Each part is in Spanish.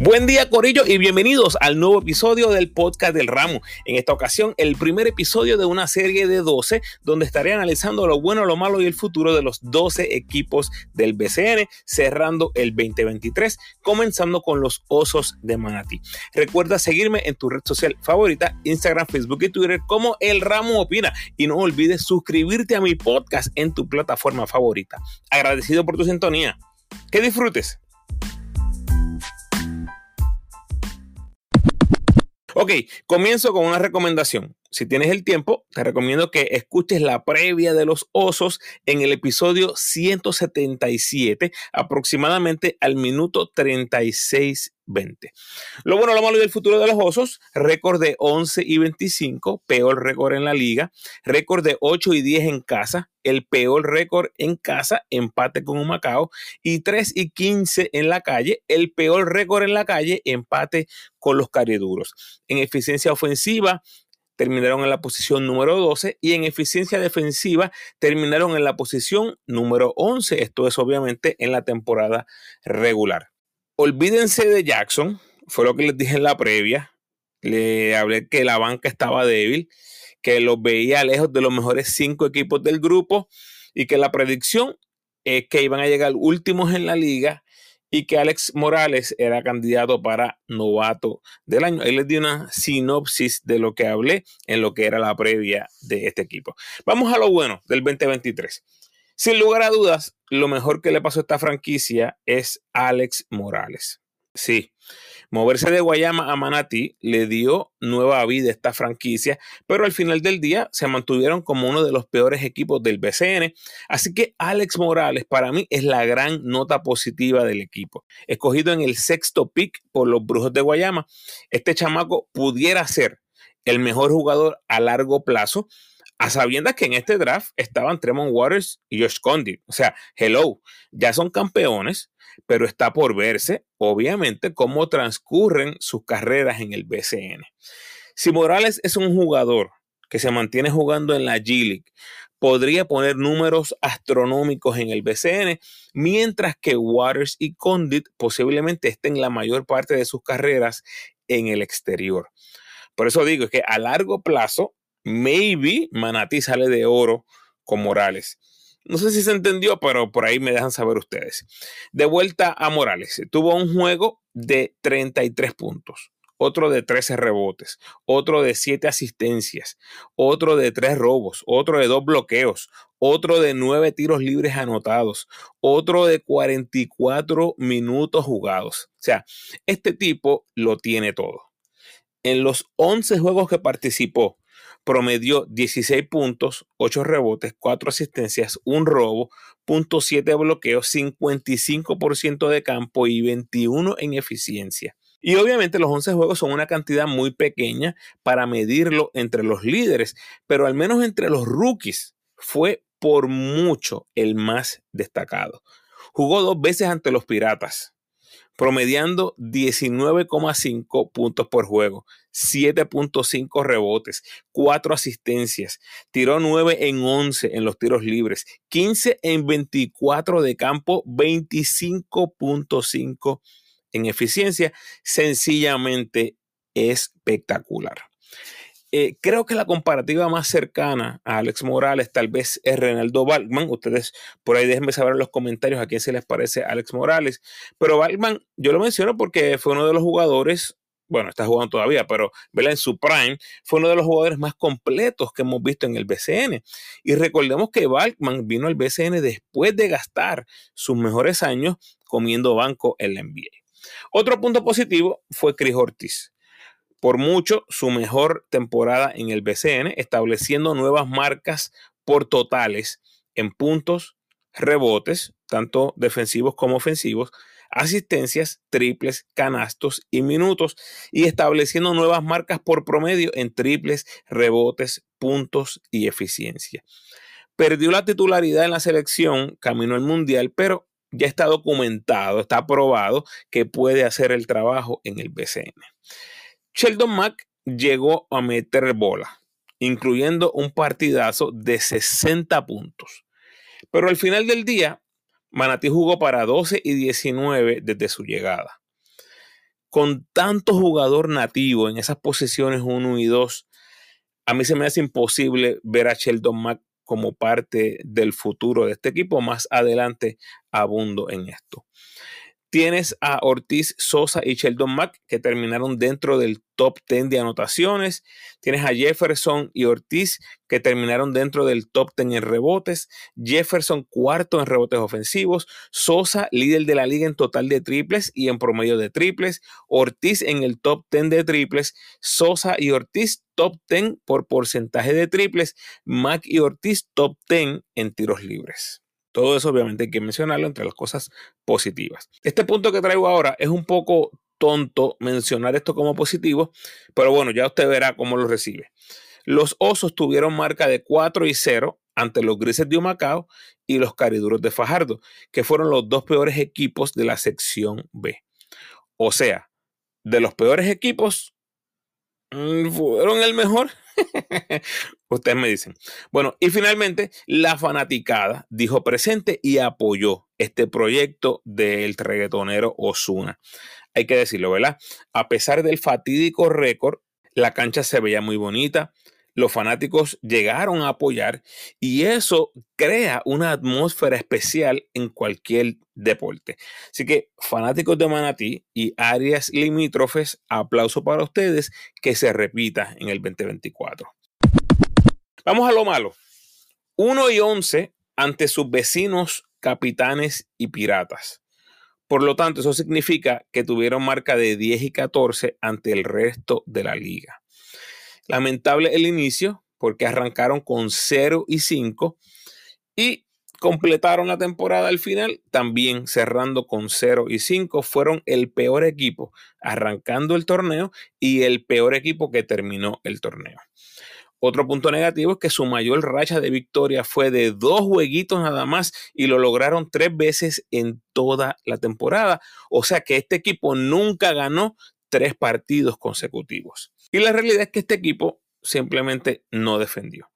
Buen día, Corillo, y bienvenidos al nuevo episodio del podcast del Ramo. En esta ocasión, el primer episodio de una serie de 12, donde estaré analizando lo bueno, lo malo y el futuro de los 12 equipos del BCN, cerrando el 2023, comenzando con los Osos de Manatí. Recuerda seguirme en tu red social favorita, Instagram, Facebook y Twitter, como El Ramo Opina. Y no olvides suscribirte a mi podcast en tu plataforma favorita. Agradecido por tu sintonía. Que disfrutes. Ok, comienzo con una recomendación. Si tienes el tiempo, te recomiendo que escuches la previa de los osos en el episodio 177, aproximadamente al minuto 36 20. Lo bueno, lo malo y el futuro de los osos, récord de 11 y 25, peor récord en la liga, récord de 8 y 10 en casa, el peor récord en casa, empate con un Macao, y 3 y 15 en la calle, el peor récord en la calle, empate con los cariduros. En eficiencia ofensiva, terminaron en la posición número 12 y en eficiencia defensiva terminaron en la posición número 11. Esto es obviamente en la temporada regular olvídense de Jackson, fue lo que les dije en la previa. Le hablé que la banca estaba débil, que los veía lejos de los mejores cinco equipos del grupo y que la predicción es que iban a llegar últimos en la liga y que Alex Morales era candidato para novato del año. Ahí les di una sinopsis de lo que hablé en lo que era la previa de este equipo. Vamos a lo bueno del 2023. Sin lugar a dudas, lo mejor que le pasó a esta franquicia es Alex Morales. Sí, moverse de Guayama a Manatí le dio nueva vida a esta franquicia, pero al final del día se mantuvieron como uno de los peores equipos del BCN. Así que Alex Morales para mí es la gran nota positiva del equipo. Escogido en el sexto pick por los Brujos de Guayama, este chamaco pudiera ser el mejor jugador a largo plazo a sabiendas que en este draft estaban Tremont Waters y Josh Condit. O sea, hello, ya son campeones, pero está por verse, obviamente, cómo transcurren sus carreras en el BCN. Si Morales es un jugador que se mantiene jugando en la G-League, podría poner números astronómicos en el BCN, mientras que Waters y Condit posiblemente estén la mayor parte de sus carreras en el exterior. Por eso digo que a largo plazo maybe Manatí sale de oro con Morales. No sé si se entendió, pero por ahí me dejan saber ustedes. De vuelta a Morales. Tuvo un juego de 33 puntos, otro de 13 rebotes, otro de 7 asistencias, otro de 3 robos, otro de 2 bloqueos, otro de 9 tiros libres anotados, otro de 44 minutos jugados. O sea, este tipo lo tiene todo. En los 11 juegos que participó, promedió 16 puntos, 8 rebotes, 4 asistencias, un robo, .7 bloqueos, 55% de campo y 21 en eficiencia. Y obviamente los 11 juegos son una cantidad muy pequeña para medirlo entre los líderes, pero al menos entre los rookies fue por mucho el más destacado. Jugó dos veces ante los Piratas, promediando 19,5 puntos por juego, 7.5 rebotes, 4 asistencias, tiró 9 en 11 en los tiros libres, 15 en 24 de campo, 25.5 en eficiencia, sencillamente espectacular. Eh, creo que la comparativa más cercana a Alex Morales tal vez es Renaldo Balkman. Ustedes por ahí déjenme saber en los comentarios a quién se les parece Alex Morales. Pero Balkman, yo lo menciono porque fue uno de los jugadores, bueno, está jugando todavía, pero ¿verdad? en su prime, fue uno de los jugadores más completos que hemos visto en el BCN. Y recordemos que Balkman vino al BCN después de gastar sus mejores años comiendo banco en la NBA. Otro punto positivo fue Chris Ortiz por mucho su mejor temporada en el BCN, estableciendo nuevas marcas por totales en puntos, rebotes, tanto defensivos como ofensivos, asistencias, triples, canastos y minutos, y estableciendo nuevas marcas por promedio en triples, rebotes, puntos y eficiencia. Perdió la titularidad en la selección, caminó al Mundial, pero ya está documentado, está probado que puede hacer el trabajo en el BCN. Sheldon Mack llegó a meter bola, incluyendo un partidazo de 60 puntos. Pero al final del día, Manatí jugó para 12 y 19 desde su llegada. con tanto jugador nativo en esas posiciones 1 y 2, a mí se me hace imposible ver a Sheldon Mack como parte del futuro de este equipo. Más adelante abundo en esto. Tienes a Ortiz Sosa y Sheldon Mack que terminaron dentro del top 10 de anotaciones. Tienes a Jefferson y Ortiz que terminaron dentro del top 10 en rebotes. Jefferson cuarto en rebotes ofensivos. Sosa líder de la liga en total de triples y en promedio de triples. Ortiz en el top 10 de triples. Sosa y Ortiz top 10 por porcentaje de triples. Mack y Ortiz top 10 en tiros libres. Todo eso obviamente hay que mencionarlo entre las cosas positivas. Este punto que traigo ahora es un poco tonto mencionar esto como positivo, pero bueno, ya usted verá cómo lo recibe. Los Osos tuvieron marca de 4 y 0 ante los Grises de Humacao y los Cariduros de Fajardo, que fueron los dos peores equipos de la sección B. O sea, de los peores equipos, fueron el mejor. Ustedes me dicen. Bueno, y finalmente la fanaticada dijo presente y apoyó este proyecto del reggaetonero Osuna. Hay que decirlo, ¿verdad? A pesar del fatídico récord, la cancha se veía muy bonita. Los fanáticos llegaron a apoyar y eso crea una atmósfera especial en cualquier deporte. Así que fanáticos de Manatí y áreas limítrofes, aplauso para ustedes que se repita en el 2024. Vamos a lo malo. 1 y 11 ante sus vecinos capitanes y piratas. Por lo tanto, eso significa que tuvieron marca de 10 y 14 ante el resto de la liga. Lamentable el inicio porque arrancaron con 0 y 5 y completaron la temporada al final también cerrando con 0 y 5. Fueron el peor equipo arrancando el torneo y el peor equipo que terminó el torneo. Otro punto negativo es que su mayor racha de victoria fue de dos jueguitos nada más y lo lograron tres veces en toda la temporada. O sea que este equipo nunca ganó tres partidos consecutivos. Y la realidad es que este equipo simplemente no defendió.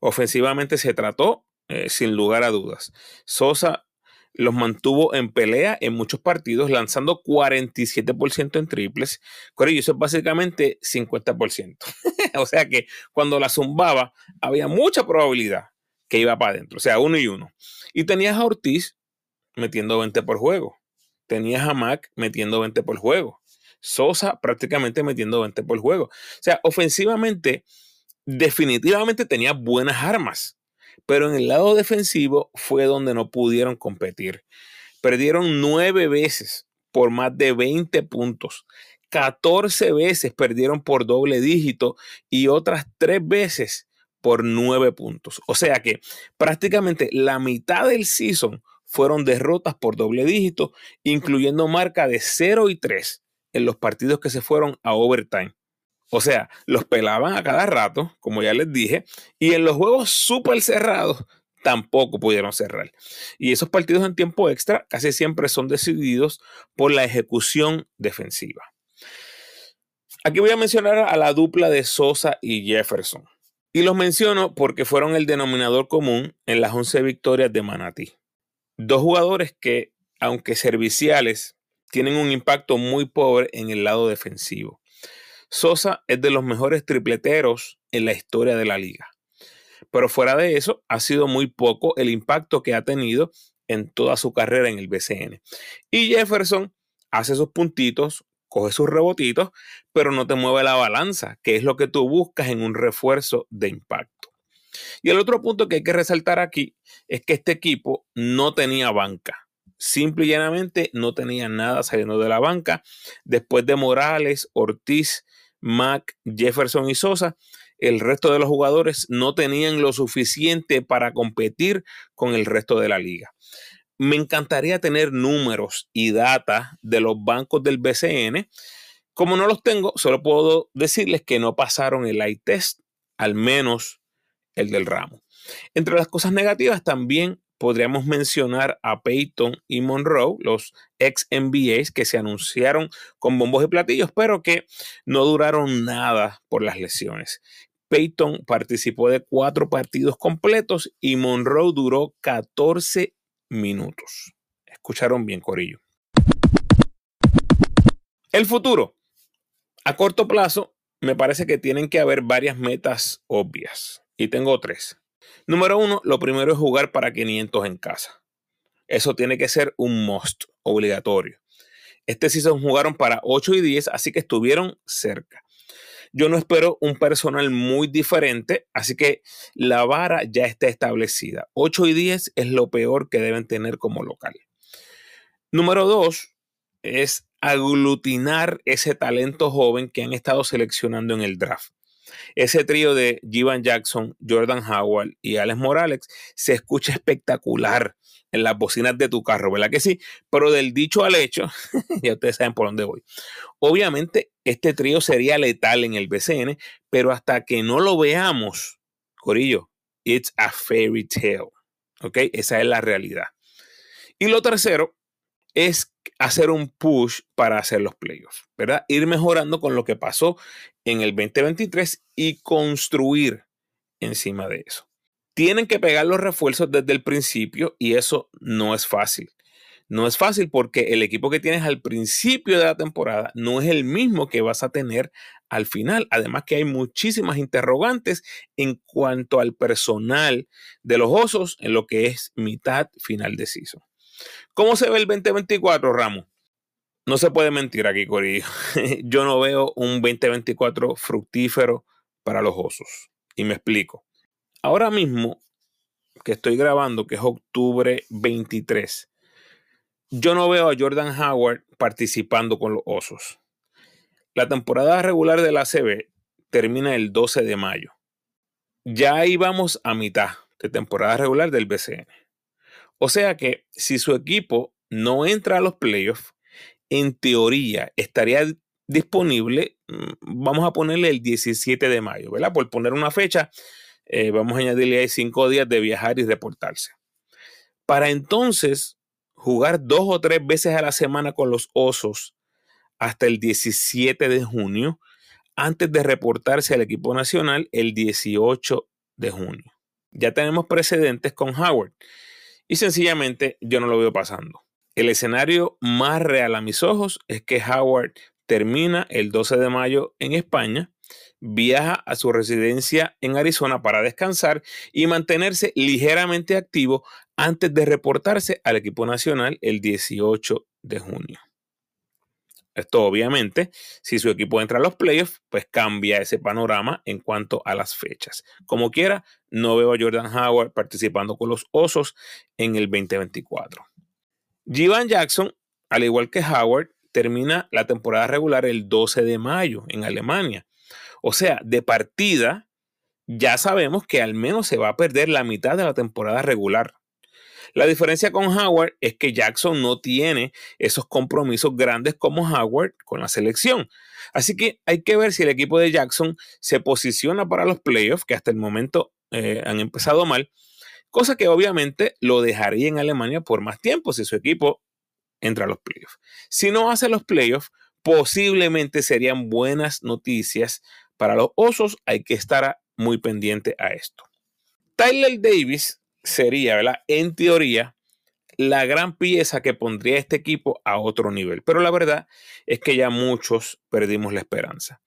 Ofensivamente se trató eh, sin lugar a dudas. Sosa los mantuvo en pelea en muchos partidos, lanzando 47% en triples. Corillo, eso es básicamente 50%. o sea que cuando la zumbaba, había mucha probabilidad que iba para adentro. O sea, uno y uno. Y tenías a Ortiz metiendo 20 por juego. Tenías a Mac metiendo 20 por juego. Sosa prácticamente metiendo 20 por juego. O sea, ofensivamente, definitivamente tenía buenas armas pero en el lado defensivo fue donde no pudieron competir. Perdieron nueve veces por más de 20 puntos. 14 veces perdieron por doble dígito y otras tres veces por nueve puntos. O sea que prácticamente la mitad del season fueron derrotas por doble dígito, incluyendo marca de 0 y 3 en los partidos que se fueron a overtime. O sea, los pelaban a cada rato, como ya les dije, y en los juegos súper cerrados tampoco pudieron cerrar. Y esos partidos en tiempo extra casi siempre son decididos por la ejecución defensiva. Aquí voy a mencionar a la dupla de Sosa y Jefferson. Y los menciono porque fueron el denominador común en las 11 victorias de Manatí. Dos jugadores que, aunque serviciales, tienen un impacto muy pobre en el lado defensivo. Sosa es de los mejores tripleteros en la historia de la liga. Pero fuera de eso, ha sido muy poco el impacto que ha tenido en toda su carrera en el BCN. Y Jefferson hace sus puntitos, coge sus rebotitos, pero no te mueve la balanza, que es lo que tú buscas en un refuerzo de impacto. Y el otro punto que hay que resaltar aquí es que este equipo no tenía banca. Simple y llanamente no tenía nada saliendo de la banca. Después de Morales, Ortiz, Mac, Jefferson y Sosa, el resto de los jugadores no tenían lo suficiente para competir con el resto de la liga. Me encantaría tener números y data de los bancos del BCN. Como no los tengo, solo puedo decirles que no pasaron el eye test, al menos el del ramo. Entre las cosas negativas también podríamos mencionar a Peyton y Monroe, los ex NBAs que se anunciaron con bombos y platillos, pero que no duraron nada por las lesiones. Peyton participó de cuatro partidos completos y Monroe duró 14 minutos. Escucharon bien, Corillo. El futuro. A corto plazo, me parece que tienen que haber varias metas obvias. Y tengo tres. Número uno, lo primero es jugar para 500 en casa. Eso tiene que ser un must, obligatorio. Este season jugaron para 8 y 10, así que estuvieron cerca. Yo no espero un personal muy diferente, así que la vara ya está establecida. 8 y 10 es lo peor que deben tener como local. Número 2 es aglutinar ese talento joven que han estado seleccionando en el draft. Ese trío de Jivan Jackson, Jordan Howard y Alex Morales se escucha espectacular en las bocinas de tu carro, ¿verdad que sí? Pero del dicho al hecho, ya ustedes saben por dónde voy. Obviamente, este trío sería letal en el BCN, pero hasta que no lo veamos, Corillo, it's a fairy tale. ¿Ok? Esa es la realidad. Y lo tercero es hacer un push para hacer los playoffs, ¿verdad? Ir mejorando con lo que pasó en el 2023 y construir encima de eso. Tienen que pegar los refuerzos desde el principio y eso no es fácil. No es fácil porque el equipo que tienes al principio de la temporada no es el mismo que vas a tener al final. Además que hay muchísimas interrogantes en cuanto al personal de los osos en lo que es mitad final de. ¿Cómo se ve el 2024, Ramos? No se puede mentir aquí, Corillo. Yo no veo un 2024 fructífero para los osos. Y me explico. Ahora mismo que estoy grabando, que es octubre 23, yo no veo a Jordan Howard participando con los osos. La temporada regular de la CB termina el 12 de mayo. Ya ahí vamos a mitad de temporada regular del BCN. O sea que si su equipo no entra a los playoffs, en teoría estaría disponible, mm, vamos a ponerle el 17 de mayo, ¿verdad? Por poner una fecha, eh, vamos a añadirle ahí cinco días de viajar y reportarse. Para entonces jugar dos o tres veces a la semana con los osos hasta el 17 de junio, antes de reportarse al equipo nacional el 18 de junio. Ya tenemos precedentes con Howard. Y sencillamente yo no lo veo pasando. El escenario más real a mis ojos es que Howard termina el 12 de mayo en España, viaja a su residencia en Arizona para descansar y mantenerse ligeramente activo antes de reportarse al equipo nacional el 18 de junio. Esto obviamente, si su equipo entra a los playoffs, pues cambia ese panorama en cuanto a las fechas. Como quiera, no veo a Jordan Howard participando con los Osos en el 2024. Jivan Jackson, al igual que Howard, termina la temporada regular el 12 de mayo en Alemania. O sea, de partida, ya sabemos que al menos se va a perder la mitad de la temporada regular. La diferencia con Howard es que Jackson no tiene esos compromisos grandes como Howard con la selección. Así que hay que ver si el equipo de Jackson se posiciona para los playoffs, que hasta el momento eh, han empezado mal, cosa que obviamente lo dejaría en Alemania por más tiempo si su equipo entra a los playoffs. Si no hace los playoffs, posiblemente serían buenas noticias para los Osos. Hay que estar muy pendiente a esto. Tyler Davis sería, ¿verdad? En teoría, la gran pieza que pondría este equipo a otro nivel. Pero la verdad es que ya muchos perdimos la esperanza.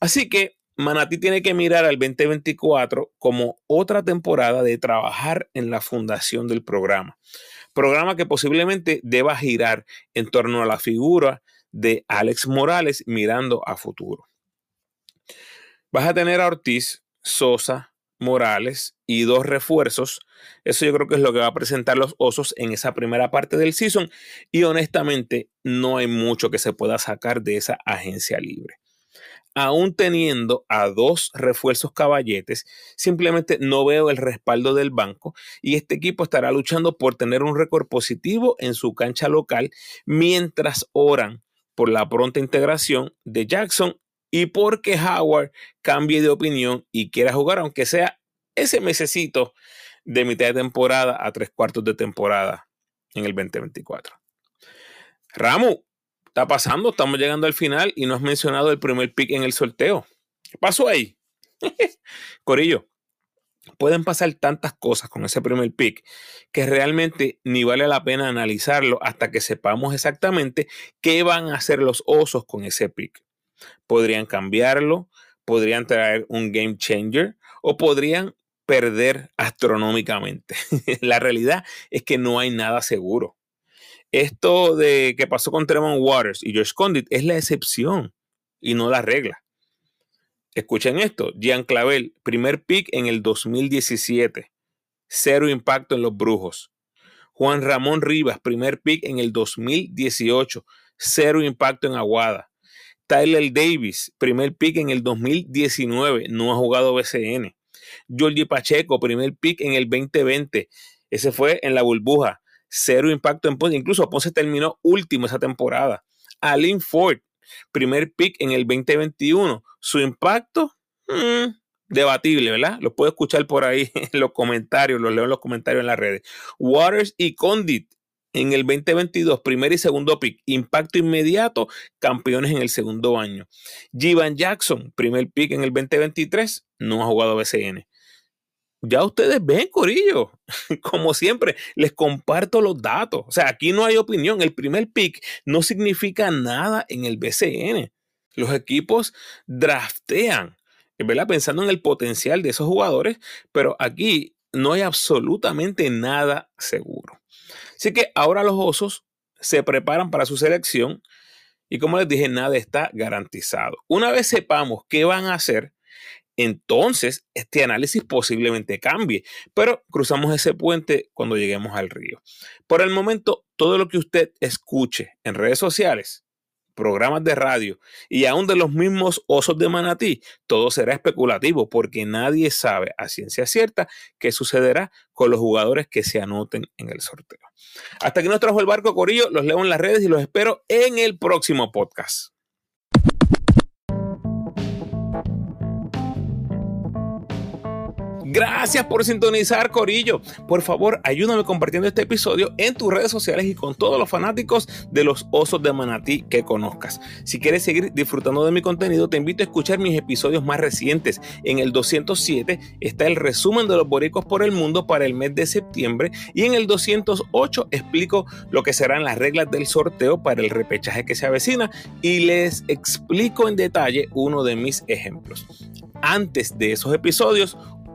Así que Manati tiene que mirar al 2024 como otra temporada de trabajar en la fundación del programa. Programa que posiblemente deba girar en torno a la figura de Alex Morales mirando a futuro. Vas a tener a Ortiz, Sosa, Morales y dos refuerzos. Eso yo creo que es lo que va a presentar los Osos en esa primera parte del season. Y honestamente, no hay mucho que se pueda sacar de esa agencia libre. Aún teniendo a dos refuerzos caballetes, simplemente no veo el respaldo del banco y este equipo estará luchando por tener un récord positivo en su cancha local mientras oran por la pronta integración de Jackson y porque Howard cambie de opinión y quiera jugar, aunque sea ese mesecito de mitad de temporada a tres cuartos de temporada en el 2024. Ramu, está pasando, estamos llegando al final y no has mencionado el primer pick en el sorteo. ¿Qué pasó ahí? Corillo, pueden pasar tantas cosas con ese primer pick que realmente ni vale la pena analizarlo hasta que sepamos exactamente qué van a hacer los osos con ese pick. Podrían cambiarlo, podrían traer un game changer o podrían perder astronómicamente. la realidad es que no hay nada seguro. Esto de que pasó con Tremont Waters y George Condit es la excepción y no la regla. Escuchen esto, Jean Clavel, primer pick en el 2017, cero impacto en los brujos. Juan Ramón Rivas, primer pick en el 2018, cero impacto en Aguada. Tyler Davis, primer pick en el 2019, no ha jugado BCN. Jordi Pacheco, primer pick en el 2020, ese fue en la burbuja, cero impacto en Ponce, incluso Ponce terminó último esa temporada. Alin Ford, primer pick en el 2021. Su impacto, mm, debatible, ¿verdad? Lo puedo escuchar por ahí en los comentarios, lo leo en los comentarios en las redes. Waters y Condit en el 2022, primer y segundo pick, impacto inmediato, campeones en el segundo año. Jivan Jackson, primer pick en el 2023, no ha jugado BCN. Ya ustedes ven, Corillo. Como siempre, les comparto los datos. O sea, aquí no hay opinión. El primer pick no significa nada en el BCN. Los equipos draftean, ¿verdad? Pensando en el potencial de esos jugadores, pero aquí no hay absolutamente nada seguro. Así que ahora los osos se preparan para su selección y como les dije, nada está garantizado. Una vez sepamos qué van a hacer, entonces este análisis posiblemente cambie, pero cruzamos ese puente cuando lleguemos al río. Por el momento, todo lo que usted escuche en redes sociales, programas de radio y aún de los mismos osos de manatí, todo será especulativo porque nadie sabe a ciencia cierta qué sucederá con los jugadores que se anoten en el sorteo. Hasta aquí nos trajo el barco Corillo, los leo en las redes y los espero en el próximo podcast. Gracias por sintonizar, Corillo. Por favor, ayúdame compartiendo este episodio en tus redes sociales y con todos los fanáticos de los osos de manatí que conozcas. Si quieres seguir disfrutando de mi contenido, te invito a escuchar mis episodios más recientes. En el 207 está el resumen de los boricos por el mundo para el mes de septiembre y en el 208 explico lo que serán las reglas del sorteo para el repechaje que se avecina y les explico en detalle uno de mis ejemplos. Antes de esos episodios,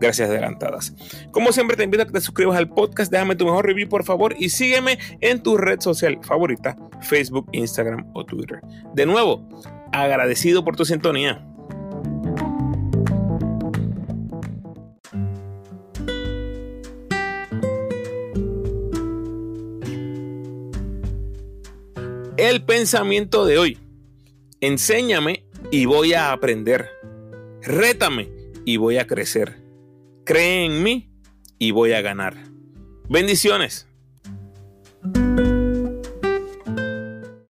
Gracias adelantadas. Como siempre te invito a que te suscribas al podcast, déjame tu mejor review por favor y sígueme en tu red social favorita, Facebook, Instagram o Twitter. De nuevo, agradecido por tu sintonía. El pensamiento de hoy. Enséñame y voy a aprender. Rétame y voy a crecer. Cree en mí y voy a ganar. Bendiciones.